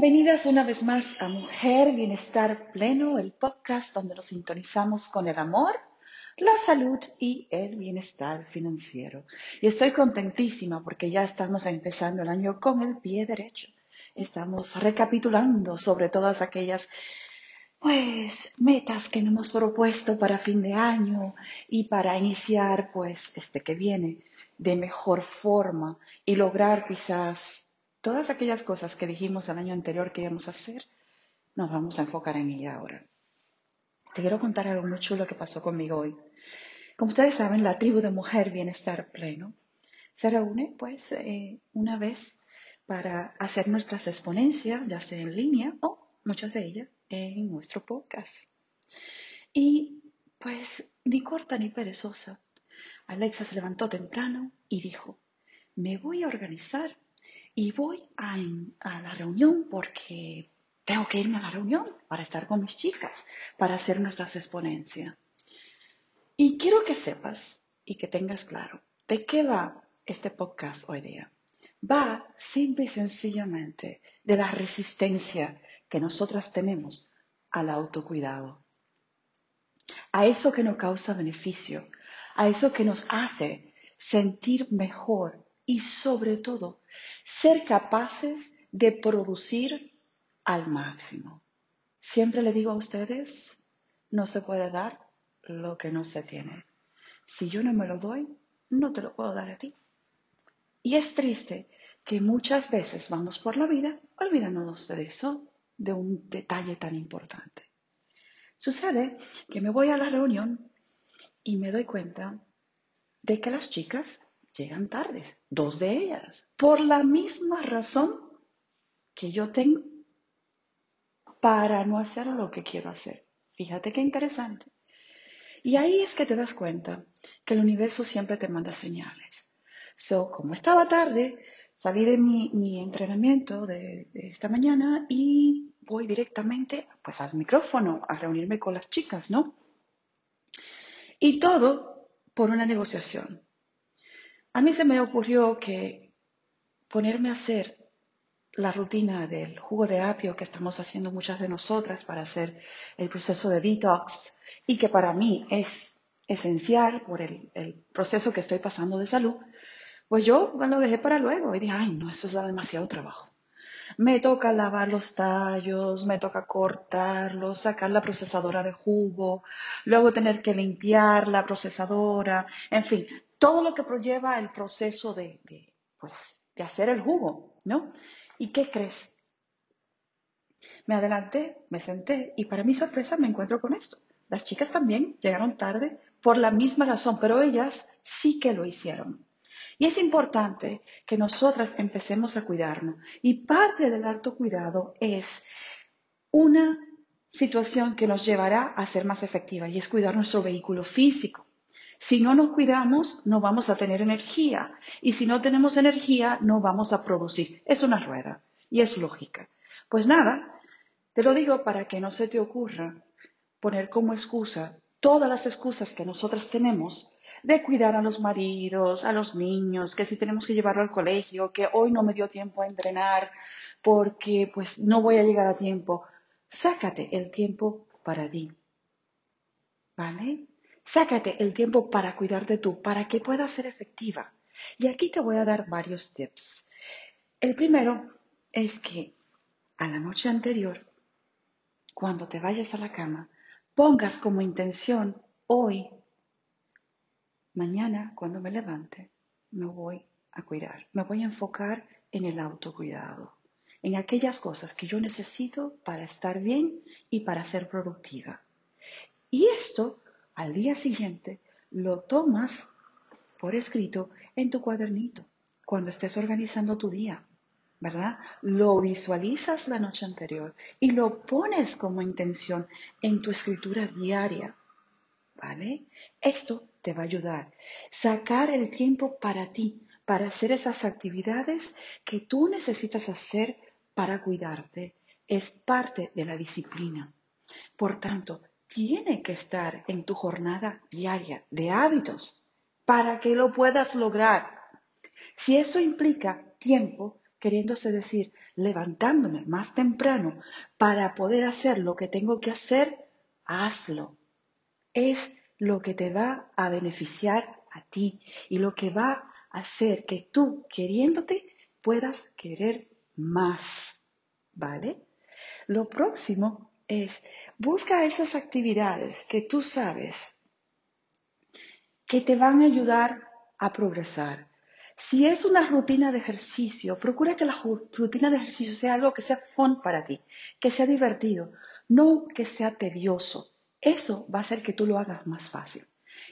Bienvenidas una vez más a Mujer Bienestar Pleno, el podcast donde nos sintonizamos con el amor, la salud y el bienestar financiero. Y estoy contentísima porque ya estamos empezando el año con el pie derecho. Estamos recapitulando sobre todas aquellas pues metas que nos hemos propuesto para fin de año y para iniciar pues este que viene de mejor forma y lograr quizás todas aquellas cosas que dijimos el año anterior que íbamos a hacer, nos vamos a enfocar en ella ahora. Te quiero contar algo muy chulo que pasó conmigo hoy. Como ustedes saben, la tribu de mujer bienestar pleno se reúne pues eh, una vez para hacer nuestras exponencias, ya sea en línea o muchas de ellas en nuestro podcast. Y pues ni corta ni perezosa, Alexa se levantó temprano y dijo, me voy a organizar y voy a, la reunión porque tengo que irme a la reunión para estar con mis chicas, para hacer nuestras exponencias. Y quiero que sepas y que tengas claro de qué va este podcast hoy día. Va simple y sencillamente de la resistencia que nosotras tenemos al autocuidado, a eso que nos causa beneficio, a eso que nos hace sentir mejor y sobre todo ser capaces de producir al máximo. Siempre le digo a ustedes, no se puede dar lo que no se tiene. Si yo no me lo doy, no te lo puedo dar a ti. Y es triste que muchas veces vamos por la vida olvidándonos de eso de un detalle tan importante. Sucede que me voy a la reunión y me doy cuenta de que las chicas llegan tardes, dos de ellas, por la misma razón que yo tengo para no hacer lo que quiero hacer. Fíjate qué interesante. Y ahí es que te das cuenta que el universo siempre te manda señales. So, como estaba tarde, salí de mi, entrenamiento de, de, esta mañana y voy directamente pues al micrófono a reunirme con las chicas, ¿no? Y todo por una negociación. A mí se me ocurrió que ponerme a hacer la rutina del jugo de apio que estamos haciendo muchas de nosotras para hacer el proceso de detox y que para mí es esencial por el, proceso que estoy pasando de salud, pues yo lo dejé para luego y dije, ay, no, eso es demasiado trabajo. Me toca lavar los tallos, me toca cortarlos, sacar la procesadora de jugo, luego tener que limpiar la procesadora, en fin, todo lo que lleva el proceso de, pues, de hacer el jugo, ¿no? ¿Y qué crees? Me adelanté, me senté y para mi sorpresa me encuentro con esto. Las chicas también llegaron tarde por la misma razón, pero ellas sí que lo hicieron. Y es importante que nosotras empecemos a cuidarnos. Y parte del autocuidado es una situación que nos llevará a ser más efectiva y es cuidar nuestro vehículo físico. Si no nos cuidamos, no vamos a tener energía. Y si no tenemos energía, no vamos a producir. Es una rueda y es lógica. Pues nada, te lo digo para que no se te ocurra poner como excusa todas las excusas que nosotras tenemos de cuidar a los maridos, a los niños, que si tenemos que llevarlo al colegio, que hoy no me dio tiempo a entrenar porque pues no voy a llegar a tiempo. Sácate el tiempo para ti. ¿Vale? Sácate el tiempo para cuidarte tú, para que puedas ser efectiva. Y aquí te voy a dar varios tips. El primero es que a la noche anterior, cuando te vayas a la cama, pongas como intención hoy Mañana, cuando me levante, me voy a cuidar, me voy a enfocar en el autocuidado, en aquellas cosas que yo necesito para estar bien y para ser productiva. Y esto, al día siguiente, lo tomas por escrito en tu cuadernito. cuando estés organizando tu día, ¿verdad? Lo visualizas la noche anterior y lo pones como intención en tu escritura diaria, ¿vale? Esto te va a ayudar. Sacar el tiempo para ti, para hacer esas actividades que tú necesitas hacer para cuidarte, es parte de la disciplina. Por tanto, tiene que estar en tu jornada diaria de hábitos para que lo puedas lograr. Si eso implica tiempo, queriéndose decir, levantándome más temprano para poder hacer lo que tengo que hacer, hazlo. Es lo que te va a beneficiar a ti y lo que va a hacer que tú, queriéndote, puedas querer más. ¿Vale? Lo próximo es, busca esas actividades que tú sabes que te van a ayudar a progresar. Si es una rutina de ejercicio, procura que la rutina de ejercicio sea algo que sea fun para ti, que sea divertido, no que sea tedioso. Eso va a hacer que tú lo hagas más fácil.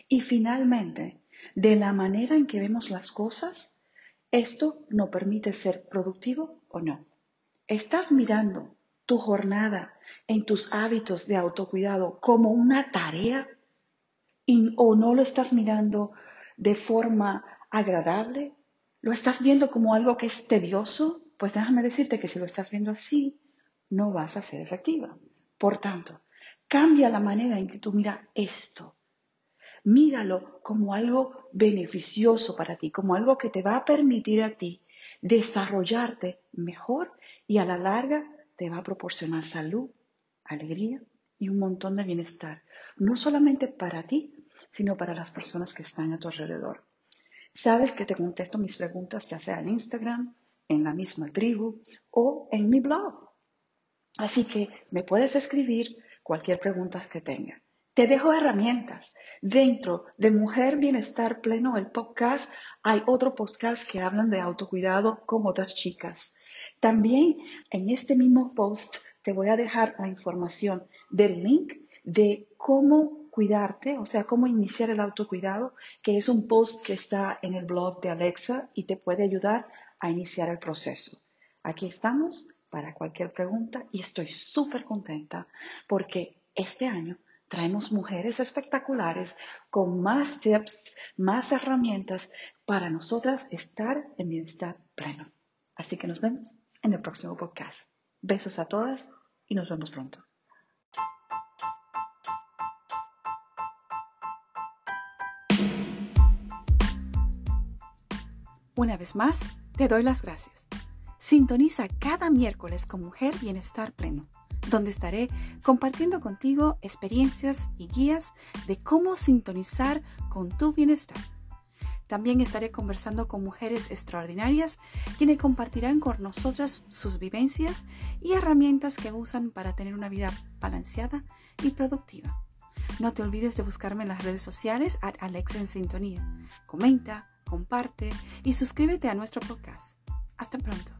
Y finalmente, de la manera en que vemos las cosas, esto nos permite ser productivo o no. Estás mirando tu jornada en tus hábitos de autocuidado como una tarea o no lo estás mirando de forma agradable, lo estás viendo como algo que es tedioso, pues déjame decirte que si lo estás viendo así, no vas a ser efectiva. Por tanto, cambia la manera en que tú miras esto. Míralo como algo beneficioso para ti, como algo que te va a permitir a ti desarrollarte mejor y a la larga te va a proporcionar salud, alegría y un montón de bienestar, no solamente para ti, sino para las personas que están a tu alrededor. Sabes que te contesto mis preguntas ya sea en Instagram, en la misma tribu o en mi blog. Así que me puedes escribir cualquier pregunta que tenga. Te dejo herramientas. Dentro de Mujer Bienestar Pleno, el podcast, hay otro podcast que hablan de autocuidado con otras chicas. También en este mismo post te voy a dejar la información del link de cómo cuidarte, o sea, cómo iniciar el autocuidado, que es un post que está en el blog de Alexa y te puede ayudar a iniciar el proceso. Aquí estamos para cualquier pregunta y estoy súper contenta porque este año traemos mujeres espectaculares con más tips, más herramientas para nosotras estar en bienestar pleno. Así que nos vemos en el próximo podcast. Besos a todas y nos vemos pronto. Una vez más, te doy las gracias. Sintoniza cada miércoles con Mujer Bienestar Pleno, donde estaré compartiendo contigo experiencias y guías de cómo sintonizar con tu bienestar también estaré conversando con mujeres extraordinarias quienes compartirán con nosotras sus vivencias y herramientas que usan para tener una vida balanceada y productiva. No te olvides de buscarme en las redes sociales a Alexa en Sintonía. Comenta, comparte y suscríbete a nuestro podcast. Hasta pronto.